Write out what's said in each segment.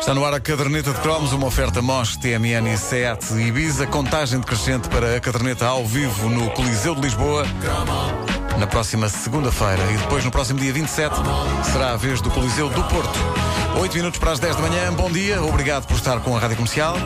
Está no ar a caderneta de cromos, uma oferta MOS, TMN e SEAT Ibiza, contagem decrescente para a caderneta ao vivo no Coliseu de Lisboa. Na próxima segunda-feira e depois no próximo dia 27 será a vez do Coliseu do Porto. 8 minutos para as 10 da manhã, bom dia, obrigado por estar com a Rádio Comercial.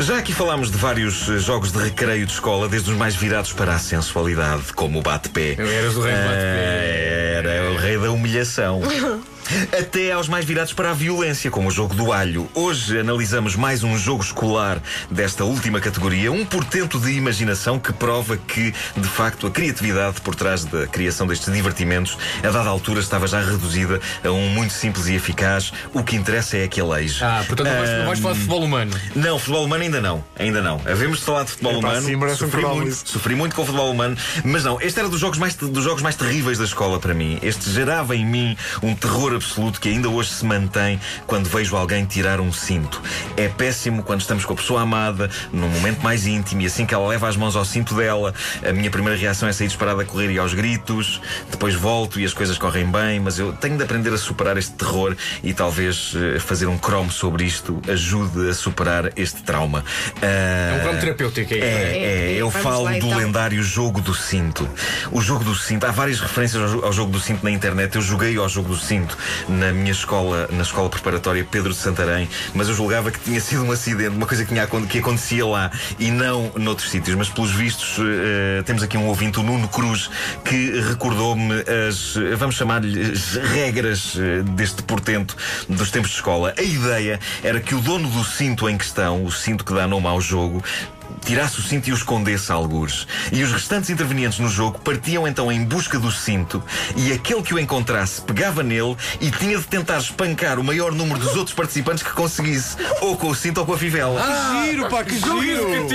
Já aqui falámos de vários eh, jogos de recreio de escola, desde os mais virados para a sensualidade, como o bate-pé. Eras o rei do bate-pé. Eh, Era o rei da humilhação. Até aos mais virados para a violência, como o jogo do alho. Hoje analisamos mais um jogo escolar desta última categoria, um portento de imaginação que prova que, de facto, a criatividade por trás da criação destes divertimentos, a dada altura, estava já reduzida a um muito simples e eficaz. O que interessa é que aleije. Ah, portanto não vais, não vais falar de futebol humano. Não, futebol humano ainda não. Ainda não. Havemos de falar de futebol Epá, humano. sim, um sofri, cromo muito, sofri muito com o futebol humano. Mas não, este era dos jogos, mais, dos jogos mais terríveis da escola para mim. Este gerava em mim um terror absoluto que ainda hoje se mantém quando vejo alguém tirar um cinto. É péssimo quando estamos com a pessoa amada, num momento mais íntimo, e assim que ela leva as mãos ao cinto dela, a minha primeira reação é sair disparada a correr e aos gritos. Depois volto e as coisas correm bem, mas eu tenho de aprender a superar este terror e talvez eh, fazer um cromo sobre isto ajude a superar este trauma. É Ah, um cromo terapêutico aí. é, é, eu Vamos falo lá, do então. lendário jogo do cinto. O jogo do cinto, há várias referências ao jogo do cinto na internet. Eu joguei ao jogo do cinto na minha escola, na escola preparatória Pedro de Santarém, mas eu julgava que tinha sido um acidente, uma coisa que, tinha, que acontecia lá e não noutros sítios. Mas pelos vistos, eh, temos aqui um ouvinte, o Nuno Cruz, que recordou-me as, vamos chamar-lhe, as regras eh, deste portento dos tempos de escola. A ideia era que o dono do cinto em questão, o cinto que dá nome ao jogo, tirasse o cinto e o escondesse a algures. E os restantes intervenientes no jogo partiam então em busca do cinto e aquele que o encontrasse pegava nele e tinha de tentar espancar o maior número dos outros participantes que conseguisse, ou com o cinto ou com a fivela. Que giro, pá, que giro!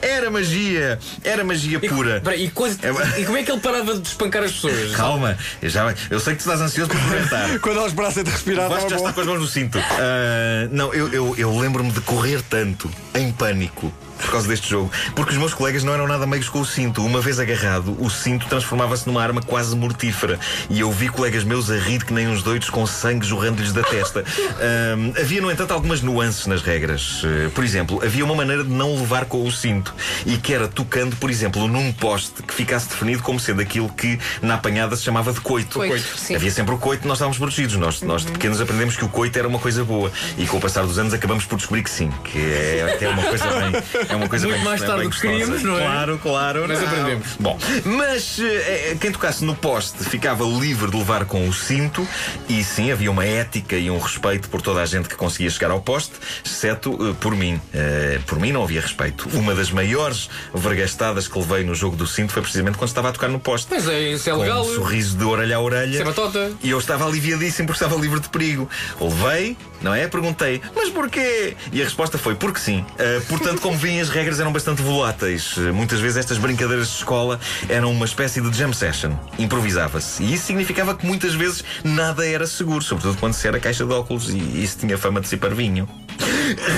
Era magia, era magia pura. Espera, e, coisa- É- e como é que ele parava de espancar as pessoas? Calma, eu, já, eu sei que tu estás ansioso por comentar. Quando elas parecem de respirar, Vasco já tá bom. está com as mãos no cinto. Ah, não, eu, eu, eu lembro-me de correr tanto, em pânico. 19 Por causa deste jogo, porque os meus colegas não eram nada meigos com o cinto. Uma vez agarrado, o cinto transformava-se numa arma quase mortífera. E eu vi colegas meus a rir que nem uns doidos com sangue jorrando-lhes da testa. Ahm, havia, no entanto, algumas nuances nas regras. Eh, por exemplo, havia uma maneira de não levar com o cinto e que era tocando, por exemplo, num poste que ficasse definido como sendo aquilo que na apanhada se chamava de coito. Coito, sim. Havia sempre o coito, nós estávamos protegidos. Nós, nós de pequenos aprendemos que o coito era uma coisa boa. E com o passar dos anos acabamos por descobrir que sim, que é, que é uma coisa bem. É uma coisa Muito bem- mais bem tarde do que queríamos, não é? Claro, claro. Mas não. aprendemos. Bom, mas eh, eh, quem tocasse no poste ficava livre de levar com o cinto e sim, havia uma ética e um respeito por toda a gente que conseguia chegar ao poste, exceto eh, por mim. Eh, por mim não havia respeito. Uma das maiores vergastadas que levei no jogo do cinto foi precisamente quando estava a tocar no poste. Mas é, isso é Com legal. um sorriso de orelha a orelha. Isso é batota. E eu estava aliviadíssimo porque estava livre de perigo. Levei, não é? Perguntei, mas porquê? E a resposta foi, porque sim. Ah, portanto, como as regras eram bastante voláteis. Muitas vezes estas brincadeiras de escola eram uma espécie de jam session. Improvisava-se. E isso significava que muitas vezes nada era seguro, sobretudo quando se era caixa de óculos e isso tinha fama de ser parvinho.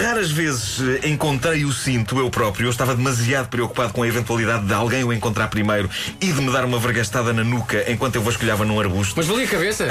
Raras vezes encontrei o cinto eu próprio. Eu estava demasiado preocupado com a eventualidade de alguém o encontrar primeiro e de me dar uma vergastada na nuca enquanto eu vasculhava num arbusto. Mas valia a cabeça?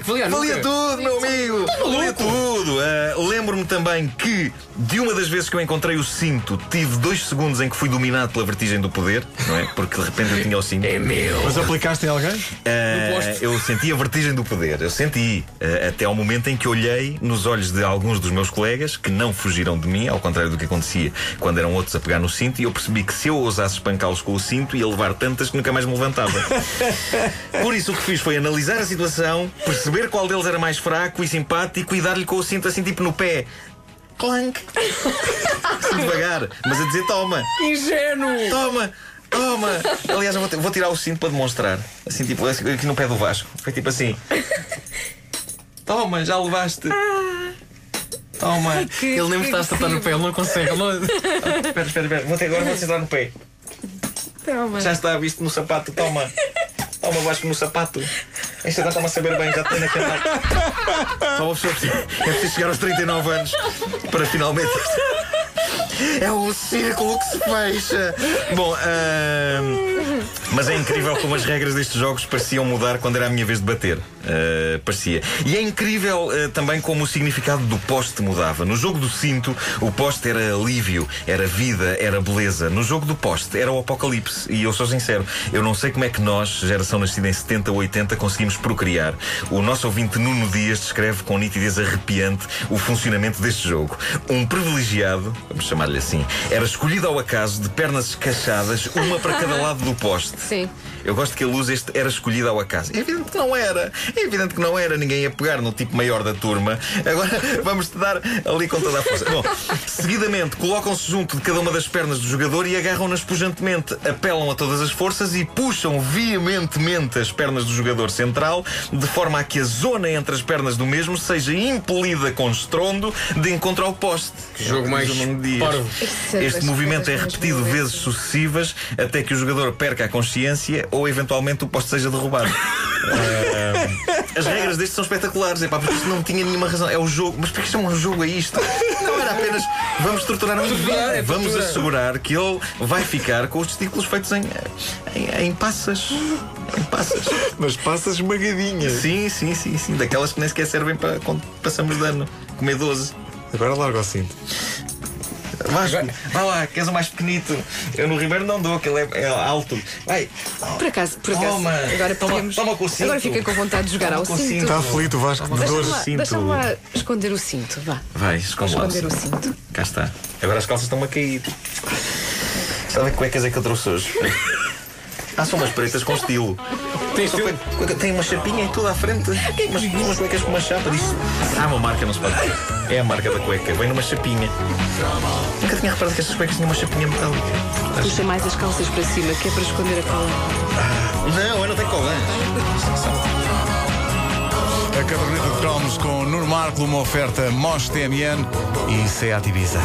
Que valia a valia tudo, meu amigo! Valia tudo! Ah, Lembro-me também que, de uma das vezes que eu encontrei o cinto, tive dois segundos em que fui dominado pela vertigem do poder, não é? Porque de repente eu tinha o cinto. É meu. Mas aplicaste em alguém? Poste. eu senti a vertigem do poder, eu senti. até ao momento em que olhei nos olhos de alguns dos meus colegas que não fugiram de mim, ao contrário do que acontecia quando eram outros a pegar no cinto, e eu percebi que se eu ousasse espancá-los com o cinto, ia levar tantas que nunca mais me levantava. Por isso o que fiz foi analisar a situação, perceber qual deles era mais fraco e simpático e dar-lhe com o cinto assim tipo no pé. Clank! Devagar, mas a dizer toma! Ingênuo! Toma! Toma! Aliás, eu vou, tirar o cinto para demonstrar. Assim, tipo, assim, aqui no pé do Vasco. Foi tipo assim. Toma, já levaste. Toma. Ele nem me está a tratar no pé, ele não consegue. Ele não... Espera, espera, espera. Vou ter, agora vou sentar no pé. Toma. Já está visto no sapato. Toma. Toma, Vasco no sapato. Isto agora está-me a saber bem, já tenho canal. Só uma pessoa precisa- é preciso chegar aos 39 anos para finalmente. É o círculo que se fecha. Bom, ahm, mas é incrível como as regras destes jogos pareciam mudar quando era a minha vez de bater. Ah, parecia. E é incrível ah, também como o significado do poste mudava. No jogo do cinto, o poste era alívio, era vida, era beleza. No jogo do poste, era o apocalipse. E eu sou sincero, eu não sei como é que nós, geração nascida em 70 ou 80, conseguimos procriar. O nosso ouvinte Nuno Dias descreve com nitidez arrepiante o funcionamento deste jogo. Um privilegiado, vamos chamar-lhe assim, era escolhido ao acaso de pernas escachadas, uma para cada lado do poste. Sim. Eu gosto que ele use este era escolhido ao acaso. É evidente que não era. É evidente que não era. Ninguém ia pegar no tipo maior da turma. Agora vamos-te dar ali com toda a força. Bom, seguidamente colocam-se junto de cada uma das pernas do jogador e agarram-nas pujantemente. Apelam a todas as forças e puxam veementemente as pernas do jogador central, de forma a que a zona entre as pernas do mesmo seja impelida com estrondo de encontro ao poste. Que jogo mais parvo. É Este movimento é repetido vezes sucessivas até que o jogador perca a consciência ou eventualmente o poste seja derrubado. Ah, as regras destes são espetaculares, é pá, porque isto não tinha nenhuma razão. É o jogo, mas porque isto é um jogo a isto? Não era apenas vamos torturar um indivíduo, é vamos assegurar que ele vai ficar com os testículos feitos em, em, em passas. Em passas. Mas passa esmagadinha. Sim, sim, sim, sim. Daquelas que nem sequer servem para quando passamos dano. Comer 12. Agora larga o cinto. Vasco, vai lá, queres o mais pequenito? Eu no Ribeiro não dou, que ele é, é alto. Vai, Por acaso, por acaso. Toma. Agora Toma- podemos. toma com o cinto. Agora fiquei com vontade de jogar Toma ao cinto. cinto. Está aflito o Vasco de dor. deixa-me lá esconder o cinto, vá. vai, esconde lá. Esconder o cinto. Cá está. Agora as calças estão-me a cair. Sabe que cuecas é que eu trouxe hoje? Ah, são umas pretas com estilo. Tem estilo? Tem uma chapinha e tudo à frente. Umas, umas cuecas com uma chapa. Diz. Ah, uma marca, não se pode dizer. É a marca da cueca. Vem numa chapinha. Nunca tinha reparado que estas cuecas tinham uma chapinha metálica. Puxa mais as calças para cima, que é para esconder a cola. Não, eu não tenho colã. A caderneta de cromos com Nuno Marco, uma oferta Mosh TMN e Seat Ibiza.